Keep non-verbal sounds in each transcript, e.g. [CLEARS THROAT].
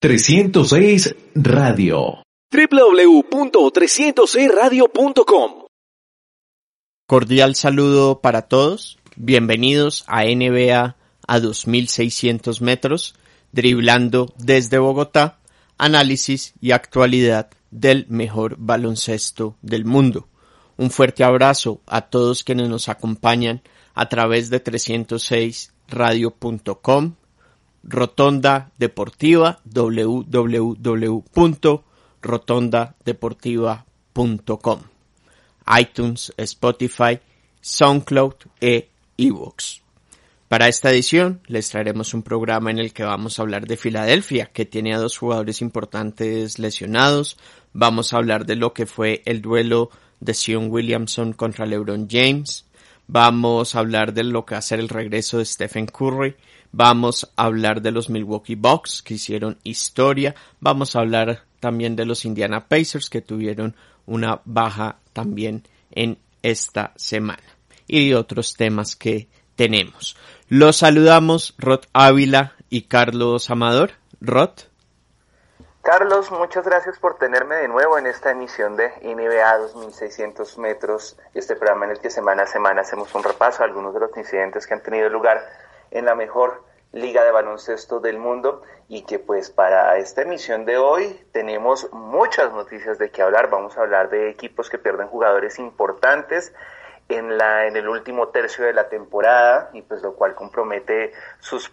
306 Radio. www.306radio.com Cordial saludo para todos. Bienvenidos a NBA a 2600 metros, driblando desde Bogotá, análisis y actualidad del mejor baloncesto del mundo. Un fuerte abrazo a todos quienes nos acompañan a través de 306radio.com Rotonda Deportiva www.rotondadeportiva.com iTunes, Spotify, SoundCloud e eBooks. Para esta edición les traeremos un programa en el que vamos a hablar de Filadelfia, que tiene a dos jugadores importantes lesionados. Vamos a hablar de lo que fue el duelo de Sion Williamson contra LeBron James. Vamos a hablar de lo que va a ser el regreso de Stephen Curry Vamos a hablar de los Milwaukee Bucks que hicieron historia. Vamos a hablar también de los Indiana Pacers que tuvieron una baja también en esta semana. Y de otros temas que tenemos. Los saludamos Rod Ávila y Carlos Amador. Rod. Carlos, muchas gracias por tenerme de nuevo en esta emisión de NBA 2600 metros, este programa en el que semana a semana hacemos un repaso a algunos de los incidentes que han tenido lugar en la mejor liga de baloncesto del mundo y que pues para esta emisión de hoy tenemos muchas noticias de qué hablar. Vamos a hablar de equipos que pierden jugadores importantes en la en el último tercio de la temporada y pues lo cual compromete sus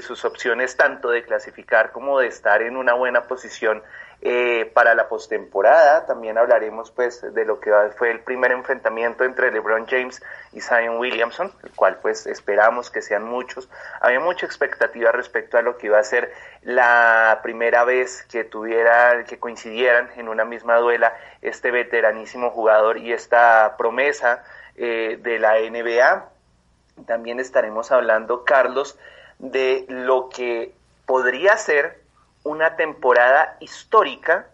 sus opciones tanto de clasificar como de estar en una buena posición eh, para la postemporada también hablaremos pues de lo que fue el primer enfrentamiento entre LeBron James y Zion Williamson, el cual pues esperamos que sean muchos. Había mucha expectativa respecto a lo que iba a ser la primera vez que tuviera, que coincidieran en una misma duela este veteranísimo jugador y esta promesa eh, de la NBA. También estaremos hablando, Carlos, de lo que podría ser una temporada histórica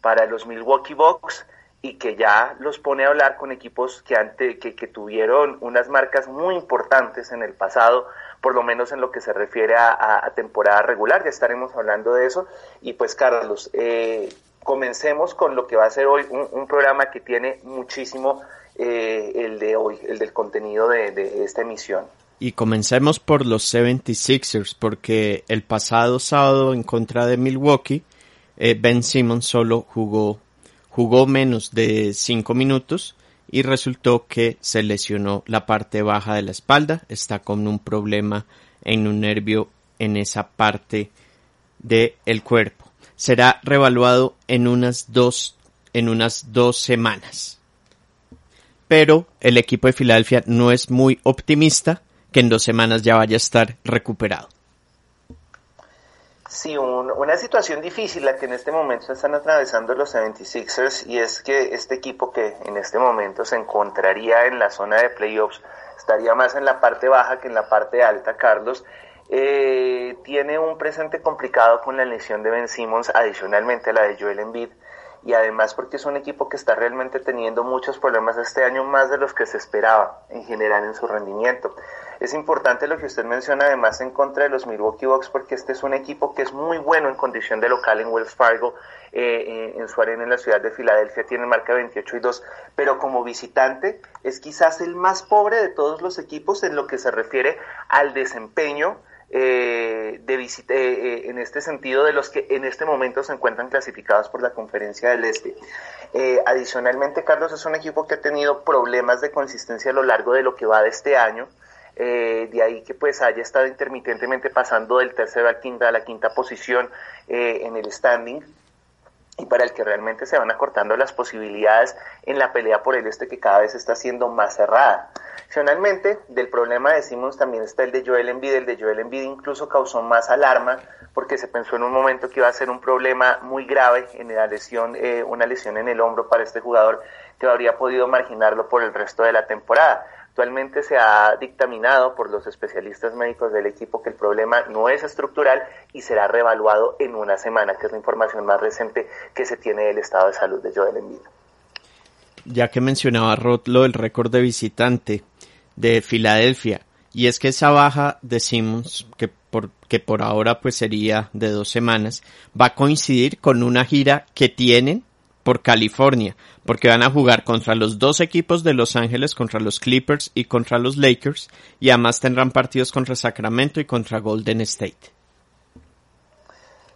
para los Milwaukee Bucks y que ya los pone a hablar con equipos que, ante, que, tuvieron unas marcas muy importantes en el pasado, por lo menos en lo que se refiere a, temporada regular, ya estaremos hablando de eso. Y pues Carlos, eh, comencemos con lo que va a ser hoy un, programa que tiene muchísimo eh, el de hoy, el del contenido de esta emisión. Y comencemos por los 76ers, porque el pasado sábado en contra de Milwaukee, eh, Ben Simmons solo jugó, jugó menos de 5 minutos y resultó que se lesionó la parte baja de la espalda, está con un problema en un nervio en esa parte del el cuerpo. Será revaluado en unas dos, en unas dos semanas. Pero el equipo de Filadelfia no es muy optimista que en dos semanas ya vaya a estar recuperado. Sí, una situación difícil la que en este momento están atravesando los 76ers y es que este equipo que en este momento se encontraría en la zona de playoffs estaría más en la parte baja que en la parte alta, Carlos. Eh, tiene un presente complicado con la lesión de Ben Simmons, adicionalmente la de Joel Embiid y además porque es un equipo que está realmente teniendo muchos problemas este año más de los que se esperaba en general en su rendimiento. Es importante lo que usted menciona además en contra de los Milwaukee Bucks porque este es un equipo que es muy bueno en condición de local en Wells Fargo, eh, eh, en su arena en la ciudad de Filadelfia tiene marca 28 y 2, pero como visitante es quizás el más pobre de todos los equipos en lo que se refiere al desempeño eh, de visita, en este sentido de los que en este momento se encuentran clasificados por la conferencia del Este. adicionalmente, Carlos es un equipo que ha tenido problemas de consistencia a lo largo de lo que va de este año. Eh, de ahí que pues haya estado intermitentemente pasando del tercero al quinta a la quinta posición eh, en el standing. Y para el que realmente se van acortando las posibilidades en la pelea por el este que cada vez está siendo más cerrada. Adicionalmente, del problema de también está el de Joel Embiid. El de Joel Embiid incluso causó más alarma porque se pensó en un momento que iba a ser un problema muy grave en la lesión, eh, una lesión en el hombro para este jugador que habría podido marginarlo por el resto de la temporada. Actualmente se ha dictaminado por los especialistas médicos del equipo que el problema no es estructural y será reevaluado en una semana, que es la información más reciente que se tiene del estado de salud de Joel Embiid. Ya que mencionaba Roth lo del récord de visitante de Filadelfia, y es que esa baja de Simmons, que por, que por ahora pues sería de dos semanas, va a coincidir con una gira que tienen por California, porque van a jugar contra los dos equipos de Los Ángeles, contra los Clippers y contra los Lakers, y además tendrán partidos contra Sacramento y contra Golden State.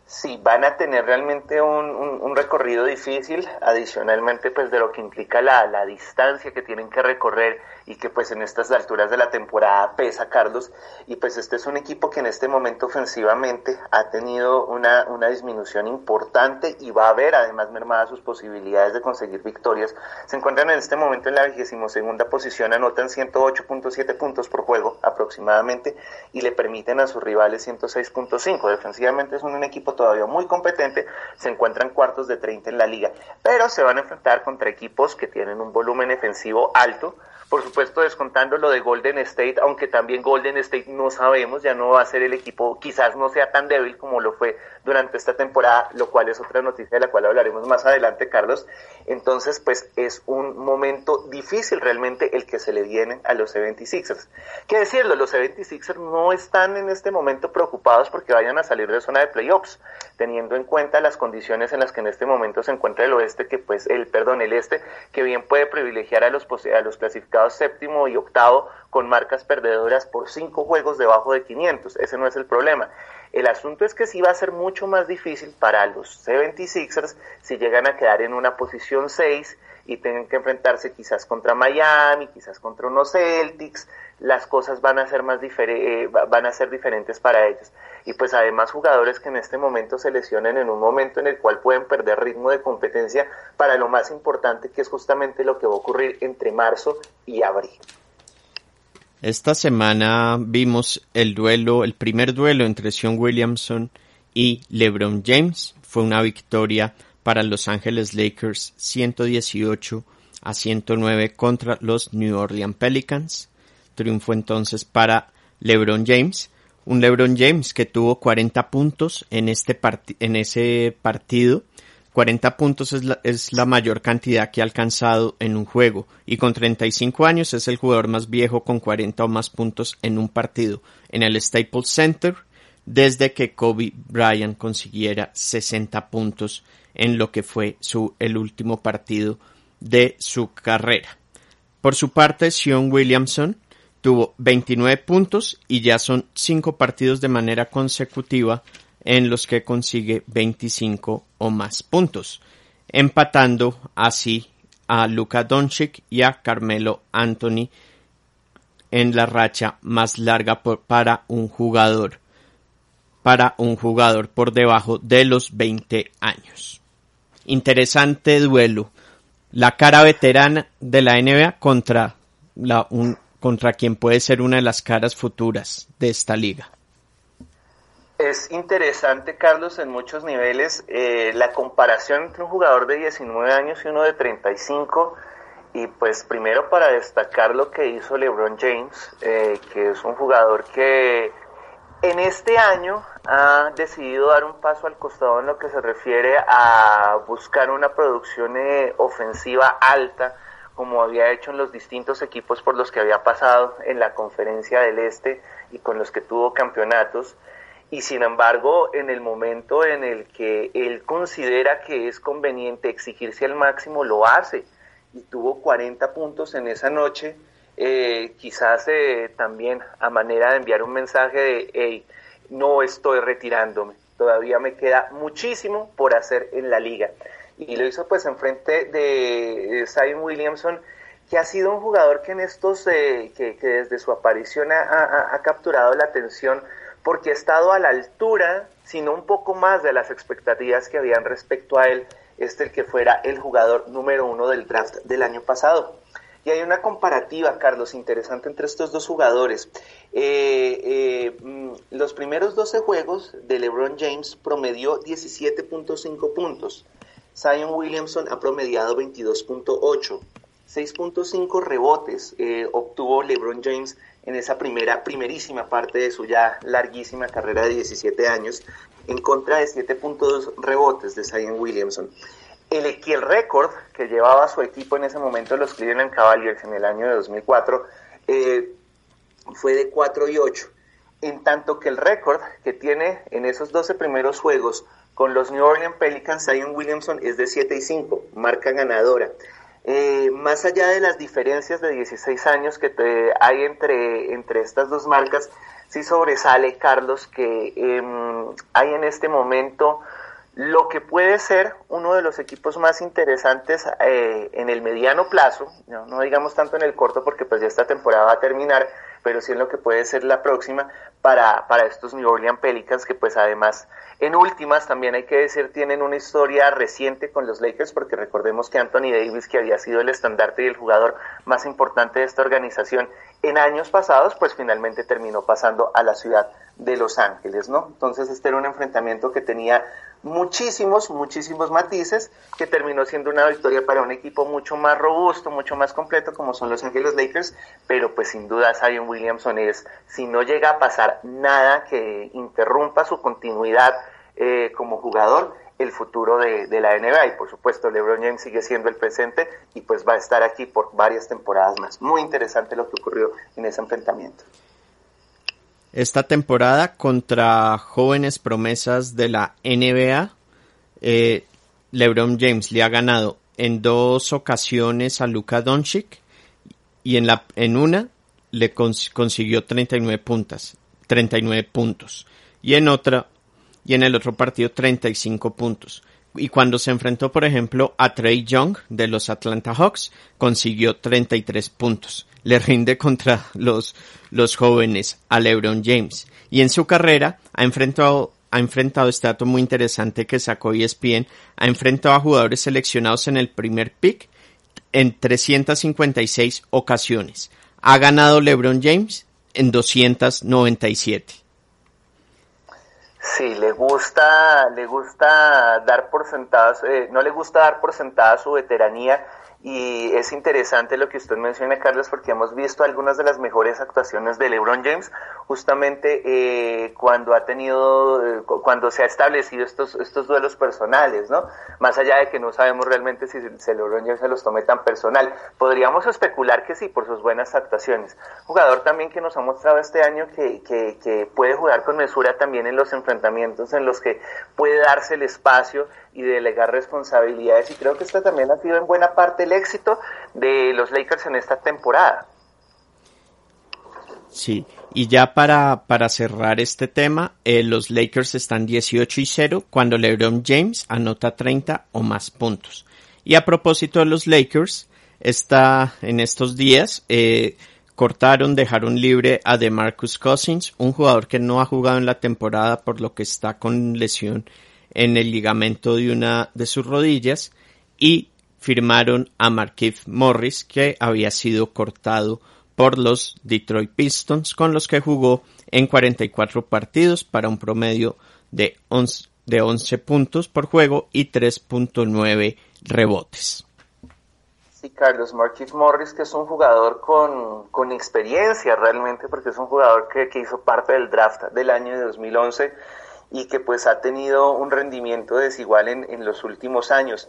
Sí, van a tener realmente un, recorrido difícil, adicionalmente pues de lo que implica la, la distancia que tienen que recorrer y que pues en estas alturas de la temporada pesa Carlos y pues este es un equipo que en este momento ofensivamente ha tenido una, una disminución importante y va a ver además mermadas sus posibilidades de conseguir victorias. Se encuentran en este momento en la vigésimo segunda posición, anotan 108.7 puntos por juego aproximadamente y le permiten a sus rivales 106.5. Defensivamente es un equipo todavía muy competente, se encuentran cuartos de 30 en la liga, pero se van a enfrentar contra equipos que tienen un volumen defensivo alto, por supuesto, descontando lo de Golden State, aunque también Golden State no sabemos, ya no va a ser el equipo, quizás no sea tan débil como lo fue durante esta temporada, lo cual es otra noticia de la cual hablaremos más adelante, Carlos. Entonces, pues es un momento difícil realmente el que se le viene a los 76ers. ¿Qué decirlo? Los 76ers no están en este momento preocupados porque vayan a salir de zona de playoffs, teniendo en cuenta las condiciones en las que en este momento se encuentra el oeste, que pues el, perdón, el este, que bien puede privilegiar a los, a los clasificados séptimo y octavo con marcas perdedoras por cinco juegos debajo de 500. Ese no es el problema. El asunto es que sí va a ser mucho más difícil para los 76ers si llegan a quedar en una posición 6 y tienen que enfrentarse quizás contra Miami, quizás contra unos Celtics, las cosas van a ser más eh, van a ser diferentes para ellos. Y pues además jugadores que en este momento se lesionen en un momento en el cual pueden perder ritmo de competencia para lo más importante que es justamente lo que va a ocurrir entre marzo y abril. Esta semana vimos el duelo, el primer duelo entre Sean Williamson y LeBron James. Fue una victoria para Los Ángeles Lakers 118 a 109 contra los New Orleans Pelicans. Triunfo entonces para LeBron James. Un LeBron James que tuvo 40 puntos en, este en ese partido. 40 puntos es la, es la, mayor cantidad que ha alcanzado en un juego. Y con 35 años es el jugador más viejo con 40 o más puntos en un partido. En el Staples Center desde que Kobe Bryant consiguiera 60 puntos en lo que fue su, el último partido de su carrera. Por su parte, Sean Williamson tuvo 29 puntos y ya son 5 partidos de manera consecutiva en los que consigue 25 o más puntos, empatando así a Luka Doncic y a Carmelo Anthony en la racha más larga para un jugador para un jugador por debajo de los 20 años. Interesante duelo. La cara veterana de la NBA contra la un, contra quien puede ser una de las caras futuras de esta liga. Es interesante, Carlos, en muchos niveles eh, la comparación entre un jugador de 19 años y uno de 35. Y pues primero para destacar lo que hizo LeBron James, eh, que es un jugador que en este año ha decidido dar un paso al costado en lo que se refiere a buscar una producción eh, ofensiva alta, como había hecho en los distintos equipos por los que había pasado en la conferencia del Este y con los que tuvo campeonatos. Y sin embargo en el momento en el que él considera que es conveniente exigirse al máximo lo hace. Y tuvo 40 puntos en esa noche. Eh, quizás eh, también a manera de enviar un mensaje de hey no estoy retirándome. Todavía me queda muchísimo por hacer en la liga y lo hizo pues enfrente de Zion Williamson que ha sido un jugador que en estos eh, que, desde su aparición ha, ha capturado la atención porque ha estado a la altura, sino un poco más de las expectativas que habían respecto a él este el que fuera el jugador número uno del draft del año pasado. Y hay una comparativa, Carlos, interesante entre estos dos jugadores. Eh, eh, mm, los primeros 12 juegos de LeBron James promedió 17.5 puntos. Zion Williamson ha promediado 22.8. 6.5 rebotes eh, obtuvo LeBron James en esa primera, primerísima parte de su ya larguísima carrera de 17 años, en contra de 7.2 rebotes de Zion Williamson. El, el récord que llevaba su equipo en ese momento los Cleveland Cavaliers en el año de 2004 eh, fue de 4 y 8, en tanto que el récord que tiene en esos 12 primeros juegos con los New Orleans Pelicans, Zion Williamson es de 7 y 5, marca ganadora. Eh, más allá de las diferencias de 16 años que hay entre, entre estas dos marcas, sí sobresale, Carlos, que em, hay en este momento lo que puede ser uno de los equipos más interesantes eh, en el mediano plazo, no, no, digamos tanto en el corto porque pues ya esta temporada va a terminar, pero sí en lo que puede ser la próxima para, para estos New Orleans Pelicans que pues además en últimas, también hay que decir, tienen una historia reciente con los Lakers, porque recordemos que Anthony Davis, que había sido el estandarte y el jugador más importante de esta organización en años pasados, pues finalmente terminó pasando a la ciudad de Los Ángeles, ¿no? Entonces este era un enfrentamiento que tenía muchísimos, muchísimos matices, que terminó siendo una victoria para un equipo mucho más robusto, mucho más completo, como son Los Ángeles Lakers, pero pues sin duda Zion Williamson es, si no llega a pasar nada que interrumpa su continuidad eh, como jugador, el futuro de, la NBA y por supuesto LeBron James sigue siendo el presente y pues va a estar aquí por varias temporadas más. Muy interesante lo que ocurrió en ese enfrentamiento. Esta temporada contra jóvenes promesas de la NBA, eh, LeBron James le ha ganado en dos ocasiones a Luka Doncic y en, la, en una le cons consiguió 39 puntas, 39 puntos y en otra y en el otro partido 35 puntos. Y cuando se enfrentó, por ejemplo, a Trey Young de los Atlanta Hawks, consiguió 33 puntos. Le rinde contra los, los jóvenes a LeBron James. Y en su carrera ha enfrentado, ha enfrentado este dato muy interesante que sacó ESPN, ha enfrentado a jugadores seleccionados en el primer pick en 356 ocasiones. Ha ganado LeBron James en 297. Sí, le gusta, le gusta dar por sentada, eh, no le gusta dar por sentada su veteranía y es interesante lo que usted menciona, Carlos, porque hemos visto algunas de las mejores actuaciones de LeBron James justamente eh, cuando ha tenido, eh, cuando se ha establecido estos, estos duelos personales, ¿no? Más allá de que no sabemos realmente si, LeBron James se los tome tan personal. Podríamos especular que sí, por sus buenas actuaciones. Jugador también que nos ha mostrado este año que, que, que puede jugar con mesura también en los enfrentamientos en los que puede darse el espacio y delegar responsabilidades y creo que esta también ha sido en buena parte el éxito de los Lakers en esta temporada. Sí, y ya para, para cerrar este tema, eh, los Lakers están 18 y 0 cuando LeBron James anota 30 o más puntos. Y a propósito de los Lakers, está en estos días eh, cortaron, dejaron libre a DeMarcus Cousins, un jugador que no ha jugado en la temporada por lo que está con lesión en el ligamento de una de sus rodillas y firmaron a Markif Morris que había sido cortado por los Detroit Pistons con los que jugó en 44 partidos para un promedio de 11, de 11 puntos por juego y 3.9 rebotes. Sí, Carlos Marquis Morris, que es un jugador con, con experiencia realmente, porque es un jugador que, que hizo parte del draft del año de 2011 y que pues ha tenido un rendimiento desigual en, en los últimos años.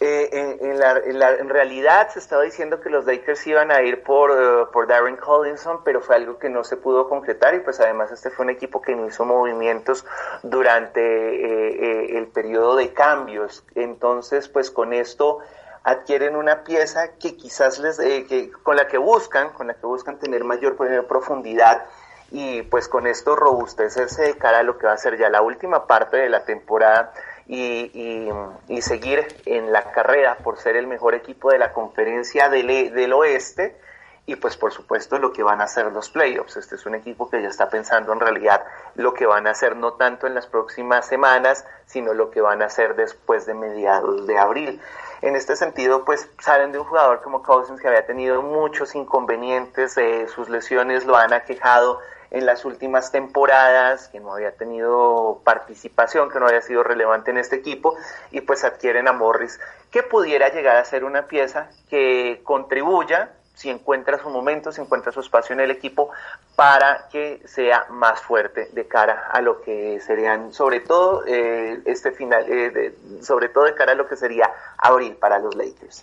Eh, en, en, realidad se estaba diciendo que los Lakers iban a ir por, uh, por Darren Collinson, pero fue algo que no se pudo concretar y pues además este fue un equipo que no hizo movimientos durante eh, eh, el periodo de cambios. Entonces pues con esto adquieren una pieza que quizás les, que, con la que buscan, con la que buscan tener mayor profundidad y pues con esto robustecerse de cara a lo que va a ser ya la última parte de la temporada y, y, seguir en la carrera por ser el mejor equipo de la conferencia del, e, del oeste y pues por supuesto lo que van a hacer los playoffs. Este es un equipo que ya está pensando en realidad lo que van a hacer no tanto en las próximas semanas, sino lo que van a hacer después de mediados de abril. En este sentido, pues salen de un jugador como Cousins que había tenido muchos inconvenientes, eh, sus lesiones lo han aquejado en las últimas temporadas, que no había tenido participación, que no había sido relevante en este equipo, y pues adquieren a Morris, que pudiera llegar a ser una pieza que contribuya si encuentra su momento, si encuentra su espacio en el equipo, para que sea más fuerte de cara a lo que serían, sobre todo eh, este final, eh, sobre todo de cara a lo que sería abril para los Lakers.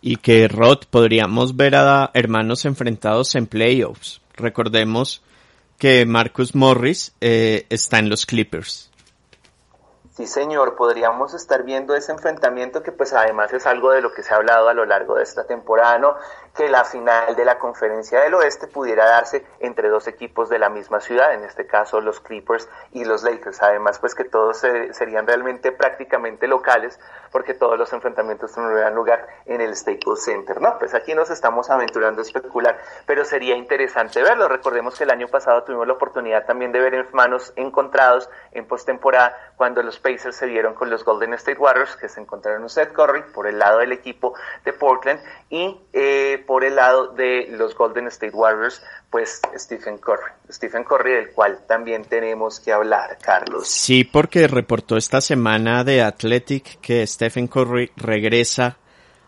Y que Rod podríamos ver a hermanos enfrentados en playoffs. Recordemos que Marcus Morris eh, está en los Clippers. Sí, señor, podríamos estar viendo ese enfrentamiento que pues además es algo de lo que se ha hablado a lo largo de esta temporada, ¿no? Que la final de la conferencia del oeste pudiera darse entre dos equipos de la misma ciudad, en este caso los Clippers y los Lakers. Además, pues que todos serían realmente prácticamente locales, porque todos los enfrentamientos tendrían lugar en el Staples Center, ¿no? Pues aquí nos estamos aventurando a especular, pero sería interesante verlo. Recordemos que el año pasado tuvimos la oportunidad también de ver hermanos encontrados en postemporada cuando los Pacers se dieron con los Golden State Warriors, que se encontraron en Seth Curry por el lado del equipo de Portland y eh, por el lado de los Golden State Warriors, pues Stephen Curry. Stephen Curry, del cual también tenemos que hablar, Carlos. Sí, porque reportó esta semana de Athletic que Stephen Curry regresa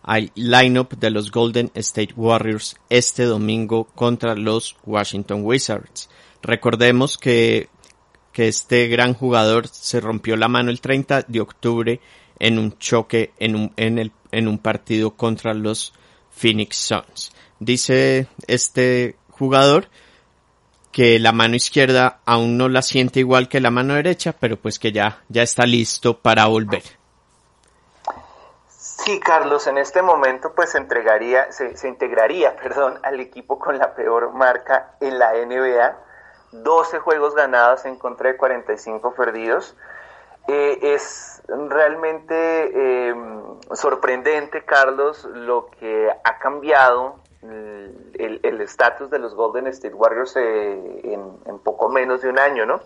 al lineup de los Golden State Warriors este domingo contra los Washington Wizards. Recordemos que, que este gran jugador se rompió la mano el 30 de octubre en un choque en un, en el, en un partido contra los Phoenix Suns. Dice este jugador que la mano izquierda aún no la siente igual que la mano derecha, pero pues que ya, ya está listo para volver. Sí, Carlos, en este momento pues entregaría, se, se integraría, [LAUGHS] perdón, al equipo con la peor marca en la NBA, 12 juegos ganados en contra de 45 perdidos. Eh, es realmente eh, sorprendente, Carlos, lo que ha cambiado el estatus de los Golden State Warriors eh, en, poco menos de un año, ¿no?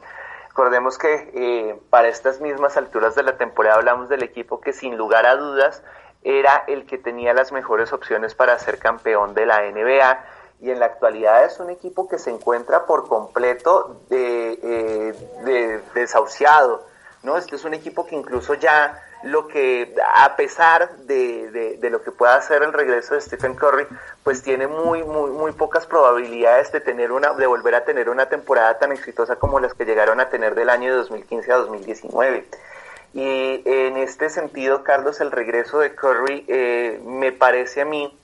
Recordemos que para estas mismas alturas de la temporada hablamos del equipo que sin lugar a dudas era el que tenía las mejores opciones para ser campeón de la NBA y en la actualidad es un equipo que se encuentra por completo de, desahuciado ¿no? Este es un equipo que incluso ya lo que, a pesar de, de, lo que pueda hacer el regreso de Stephen Curry, pues tiene muy, muy, muy pocas probabilidades de tener una, de volver a tener una temporada tan exitosa como las que llegaron a tener del año de 2015 a 2019. Y en este sentido, Carlos, el regreso de Curry eh, me parece a mí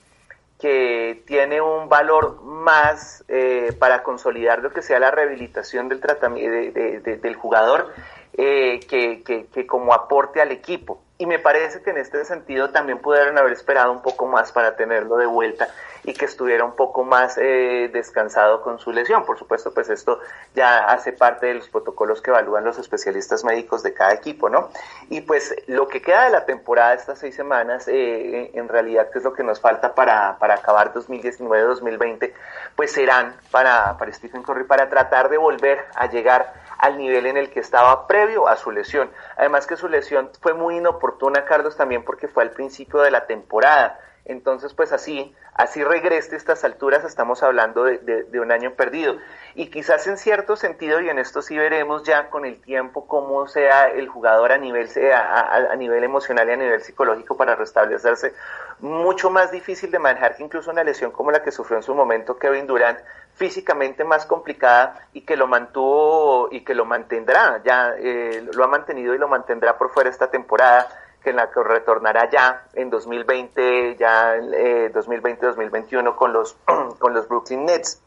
que tiene un valor más eh, para consolidar lo que sea la rehabilitación del, del jugador eh, que, que, como aporte al equipo. Y me parece que en este sentido también pudieron haber esperado un poco más para tenerlo de vuelta y que estuviera un poco más eh, descansado con su lesión. Por supuesto, pues esto ya hace parte de los protocolos que evalúan los especialistas médicos de cada equipo, ¿no? Y pues lo que queda de la temporada, estas seis semanas, eh, en realidad, que es lo que nos falta para, para acabar 2019-2020, pues serán para, para Stephen Curry para tratar de volver a llegar al nivel en el que estaba previo a su lesión. Además que su lesión fue muy inoportuna, Carlos, también porque fue al principio de la temporada. Entonces, pues así, así regrese a estas alturas, estamos hablando de, un año perdido. Y quizás en cierto sentido, y en esto sí veremos ya con el tiempo cómo sea el jugador a nivel, a, a nivel emocional y a nivel psicológico para restablecerse, mucho más difícil de manejar que incluso una lesión como la que sufrió en su momento Kevin Durant, físicamente más complicada y que lo mantuvo y que lo mantendrá, ya eh, lo ha mantenido y lo mantendrá por fuera esta temporada, que en la que retornará ya en 2020, ya eh, 2020-2021 con los, [CLEARS THROAT] con los Brooklyn Nets.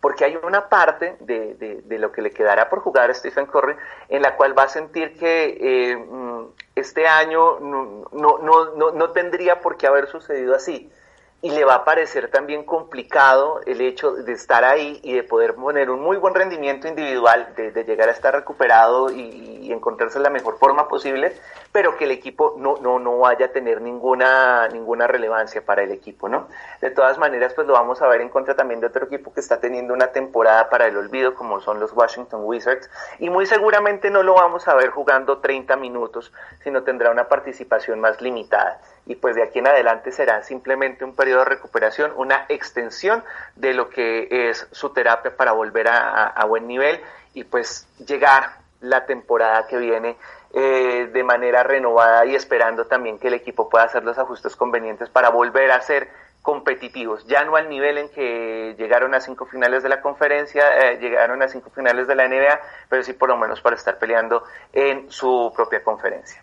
Porque hay una parte de, de, lo que le quedará por jugar a Stephen Curry en la cual va a sentir que eh, mm, este año no, no, no, no, tendría por qué haber sucedido así y le va a parecer también complicado el hecho de estar ahí y de poder poner un muy buen rendimiento individual, de, llegar a estar recuperado y, encontrarse la mejor forma posible, pero que el equipo no, no, no vaya a tener ninguna, ninguna relevancia para el equipo, ¿no? De todas maneras, pues lo vamos a ver en contra también de otro equipo que está teniendo una temporada para el olvido, como son los Washington Wizards, y muy seguramente no lo vamos a ver jugando 30 minutos, sino tendrá una participación más limitada y pues de aquí en adelante será simplemente un periodo de recuperación, una extensión de lo que es su terapia para volver a, buen nivel y pues llegar la temporada que viene eh, de manera renovada y esperando también que el equipo pueda hacer los ajustes convenientes para volver a ser competitivos, ya no al nivel en que llegaron a cinco finales de la conferencia, eh, llegaron a cinco finales de la NBA, pero sí por lo menos para estar peleando en su propia conferencia.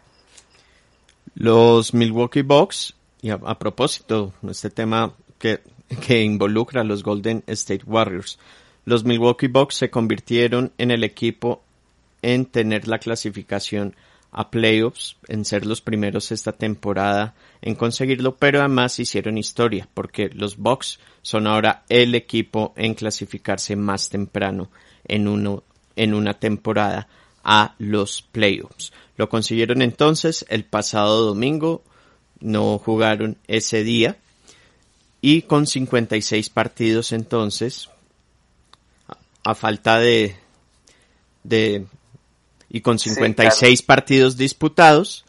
Los Milwaukee Bucks, y a, propósito, este tema que, que involucra a los Golden State Warriors, los Milwaukee Bucks se convirtieron en el equipo en tener la clasificación a playoffs, en ser los primeros esta temporada en conseguirlo, pero además hicieron historia, porque los Bucks son ahora el equipo en clasificarse más temprano en uno, en una temporada a los playoffs. Lo consiguieron entonces el pasado domingo, no jugaron ese día y con 56 partidos entonces, a, falta de, de y con 56 partidos disputados,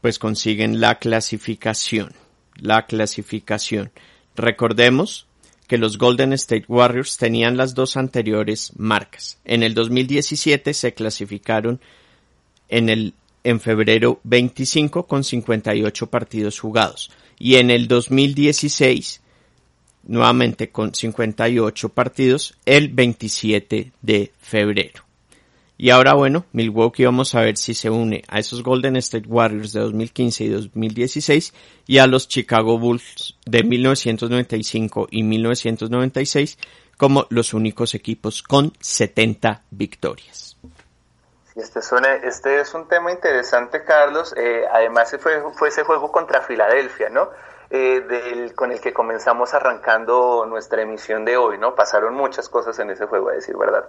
pues consiguen la clasificación, la clasificación. Recordemos que los Golden State Warriors tenían las dos anteriores marcas. En el 2017 se clasificaron en el en febrero 25 con 58 partidos jugados y en el 2016 nuevamente con 58 partidos el 27 de febrero. Y ahora bueno, Milwaukee vamos a ver si se une a esos Golden State Warriors de 2015 y 2016 y a los Chicago Bulls de 1995 y 1996 como los únicos equipos con 70 victorias. Este es, un, este es un tema interesante, Carlos. Eh, además, fue, fue ese juego contra Filadelfia, ¿no? Eh, con el que comenzamos arrancando nuestra emisión de hoy, ¿no? Pasaron muchas cosas en ese juego, a decir verdad.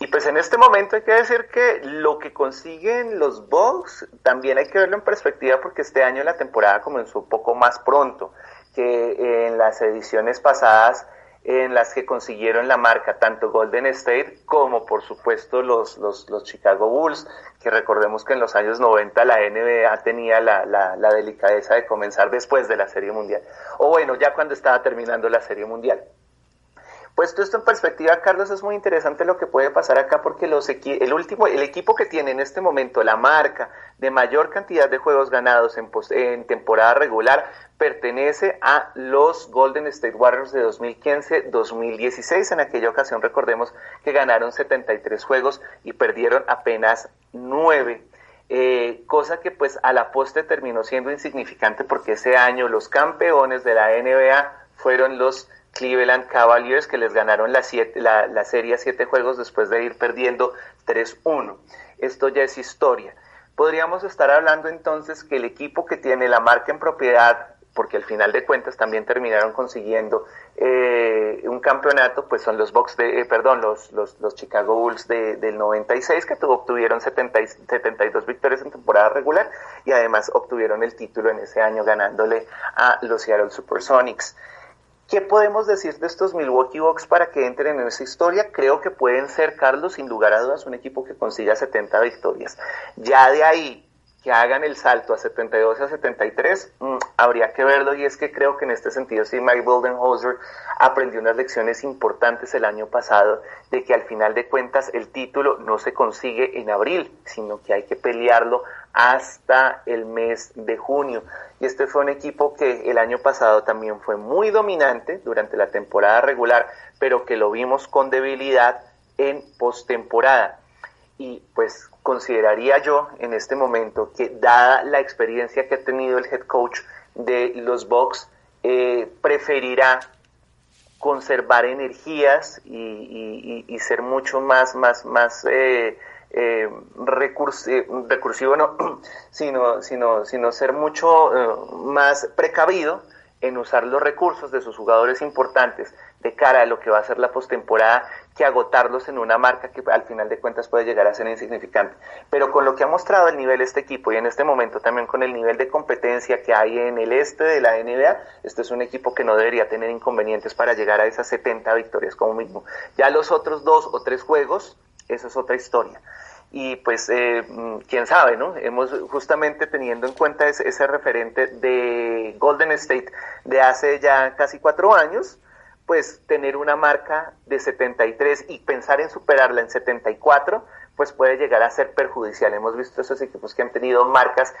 Y pues en este momento hay que decir que lo que consiguen los Bucks también hay que verlo en perspectiva porque este año la temporada comenzó un poco más pronto que en las ediciones pasadas en las que consiguieron la marca tanto Golden State como por supuesto los, los, los Chicago Bulls, que recordemos que en los años 90 la NBA tenía la, la, la delicadeza de comenzar después de la Serie Mundial, o bueno, ya cuando estaba terminando la Serie Mundial. Puesto esto en perspectiva, Carlos, es muy interesante lo que puede pasar acá porque los el último, el equipo que tiene en este momento la marca de mayor cantidad de juegos ganados en, temporada regular pertenece a los Golden State Warriors de 2015-2016. En aquella ocasión recordemos que ganaron 73 juegos y perdieron apenas 9. Eh, cosa que pues a la poste terminó siendo insignificante porque ese año los campeones de la NBA fueron los Cleveland Cavaliers que les ganaron la, siete, la, la serie a siete juegos después de ir perdiendo 3-1. Esto ya es historia. Podríamos estar hablando entonces que el equipo que tiene la marca en propiedad, porque al final de cuentas también terminaron consiguiendo eh, un campeonato, pues son los Bucks de, eh, perdón, los, los, Chicago Bulls de, del 96 que obtuvieron 70, 72 victorias en temporada regular y además obtuvieron el título en ese año ganándole a los Seattle Supersonics. ¿Qué podemos decir de estos Milwaukee Bucks para que entren en esa historia? Creo que pueden ser, Carlos, sin lugar a dudas, un equipo que consiga 70 victorias. Ya de ahí que hagan el salto a 72 a 73, mm, habría que verlo y es que creo que en este sentido sí Mike Budenholzer aprendió unas lecciones importantes el año pasado de que al final de cuentas el título no se consigue en abril, sino que hay que pelearlo hasta el mes de junio. Y este fue un equipo que el año pasado también fue muy dominante durante la temporada regular, pero que lo vimos con debilidad en postemporada. Y pues consideraría yo en este momento que dada la experiencia que ha tenido el head coach de los Bucks, eh, preferirá conservar energías y, ser mucho más, más, más eh, eh, recursivo, no, [CLEARS THROAT] sino, sino, sino ser mucho más precavido en usar los recursos de sus jugadores importantes de cara a lo que va a ser la postemporada que agotarlos en una marca que al final de cuentas puede llegar a ser insignificante. Pero con lo que ha mostrado el nivel este equipo y en este momento también con el nivel de competencia que hay en el este de la NBA, este es un equipo que no debería tener inconvenientes para llegar a esas 70 victorias como mismo. Ya los otros dos o tres juegos, esa es otra historia y pues eh, mm, quién sabe, ¿no? Hemos justamente teniendo en cuenta ese, ese, referente de Golden State de hace ya casi cuatro años, pues tener una marca de 73 y pensar en superarla en 74, pues puede llegar a ser perjudicial. Hemos visto esos equipos que han tenido marcas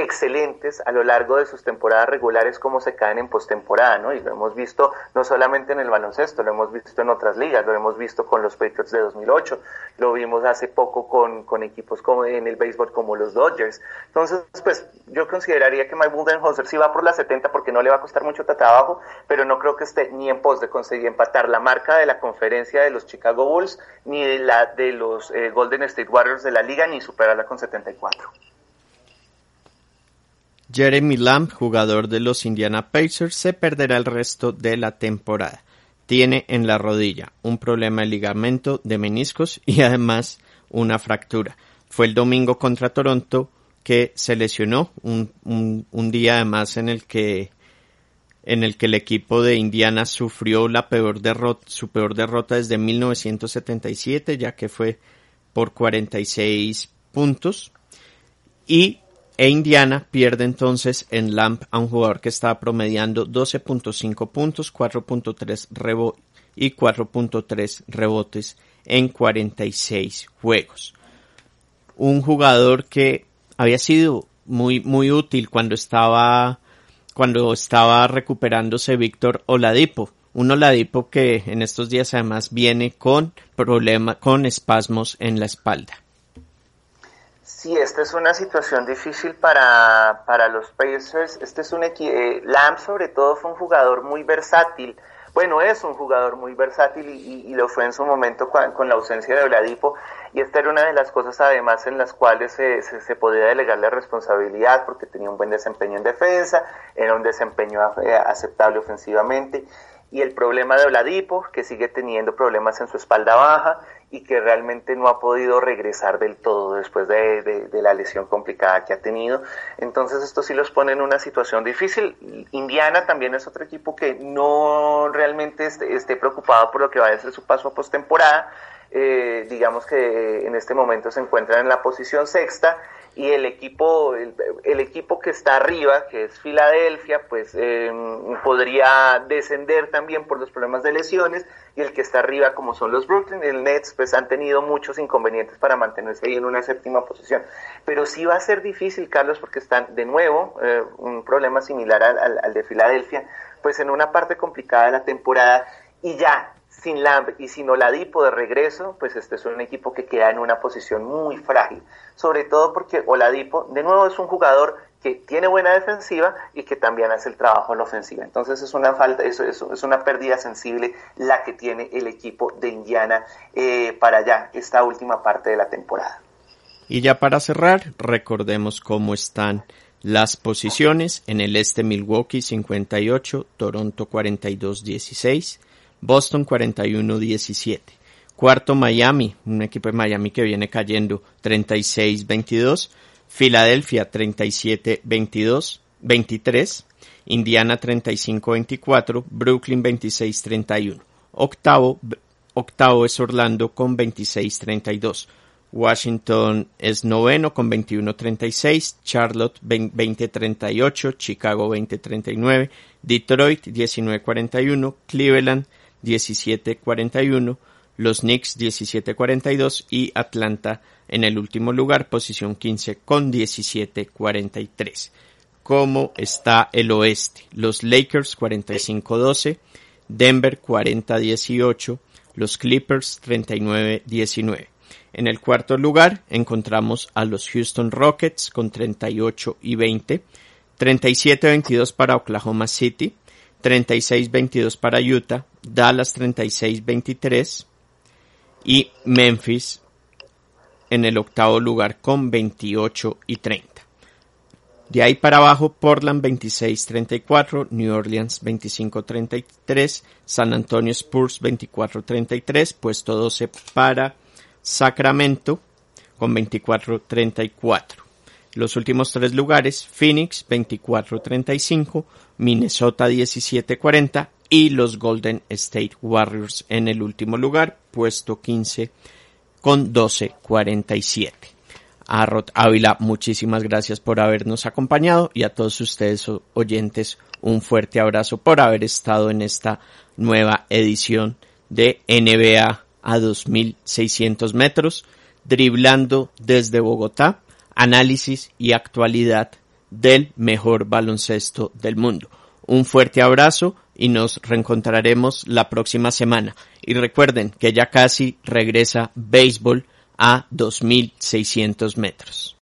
excelentes a lo largo de sus temporadas regulares como se caen en postemporada, ¿no? Y lo hemos visto no solamente en el baloncesto, lo hemos visto en otras ligas, lo hemos visto con los Patriots de 2008, lo vimos hace poco con, con equipos como en el béisbol como los Dodgers. Entonces, pues yo consideraría que Mike Budenholzer sí va por la 70 porque no le va a costar mucho trabajo, pero no creo que esté ni en pos de conseguir empatar la marca de la conferencia de los Chicago Bulls, ni de la de los eh, Golden State Warriors de la liga, ni superarla con 74. Jeremy Lamb, jugador de los Indiana Pacers, se perderá el resto de la temporada. Tiene en la rodilla un problema de ligamento de meniscos y [LAUGHS] además una fractura. Fue el domingo contra Toronto que se lesionó, un, día además en el que en el que el equipo de Indiana sufrió peor derrota, su peor derrota desde 1977, ya que fue por 46 puntos. Y e Indiana pierde entonces en Lamp a un jugador que estaba promediando 12.5 puntos, 4.3 rebotes y 4.3 rebotes en 46 juegos. Un jugador que había sido muy, muy útil cuando estaba, cuando estaba recuperándose Víctor Oladipo. Un Oladipo que en estos días además viene con problema, con espasmos en la espalda. Sí, esta es una situación difícil para, para los Pacers. Este es un eh, Lamb sobre todo fue un jugador muy versátil. Bueno, es un jugador muy versátil y, lo fue en su momento con, la ausencia de Oladipo. Y esta era una de las cosas además en las cuales se, se, podía delegar la responsabilidad porque tenía un buen desempeño en defensa, era un desempeño eh, aceptable ofensivamente y el problema de Oladipo, que sigue teniendo problemas en su espalda baja y que realmente no ha podido regresar del todo después de, la lesión complicada que ha tenido. Entonces esto sí los pone en una situación difícil. Indiana también es otro equipo que no realmente esté, preocupado por lo que va a ser su paso a postemporada. Eh, digamos que en este momento se encuentran en la posición sexta y el equipo el, equipo que está arriba que es Filadelfia pues eh, podría descender también por los problemas de lesiones y el que está arriba como son los Brooklyn el Nets pues han tenido muchos inconvenientes para mantenerse ahí en una séptima posición. Pero sí va a ser difícil Carlos porque están de nuevo eh, un problema similar al, al de Filadelfia pues en una parte complicada de la temporada y ya sin Lamb y sin Oladipo de regreso, pues este es un equipo que queda en una posición muy frágil. Sobre todo porque Oladipo, de nuevo, es un jugador que tiene buena defensiva y que también hace el trabajo en la ofensiva. Entonces es una falta, eso, eso es una pérdida sensible la que tiene el equipo de Indiana eh, para ya esta última parte de la temporada. Y ya para cerrar, recordemos cómo están las posiciones en el este Milwaukee 58, Toronto 42 16, Boston 41-17. Cuarto Miami, un equipo de Miami que viene cayendo 36-22. Filadelfia 37-22, 23. Indiana 35-24. Brooklyn 26-31. Octavo, octavo es Orlando con 26-32. Washington es noveno con 21-36, Charlotte 20-38, Chicago 20-39, Detroit 19-41, Cleveland 17-41, los Knicks 17-42 y Atlanta en el último lugar, posición 15 con 17-43. ¿Cómo está el oeste? Los Lakers 45-12, Denver 40-18, los Clippers 39-19. En el cuarto lugar encontramos a los Houston Rockets con 38 y 20, 37-22 para Oklahoma City, 36-22 para Utah, Dallas 36-23 y Memphis en el octavo lugar con 28 y 30. De ahí para abajo, Portland 26-34, New Orleans 25-33, San Antonio Spurs 24-33, puesto 12 para Sacramento con 24-34. Los últimos tres lugares, Phoenix 24-35, Minnesota 17-40 y los Golden State Warriors en el último lugar, puesto 15 con 12-47. A Ávila, muchísimas gracias por habernos acompañado y a todos ustedes oyentes, un fuerte abrazo por haber estado en esta nueva edición de NBA a 2600 metros, driblando desde Bogotá, análisis y actualidad del mejor baloncesto del mundo. Un fuerte abrazo y nos reencontraremos la próxima semana. Y recuerden que ya casi regresa béisbol a 2.600 metros.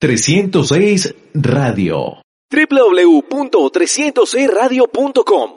306 Radio www.306radio.com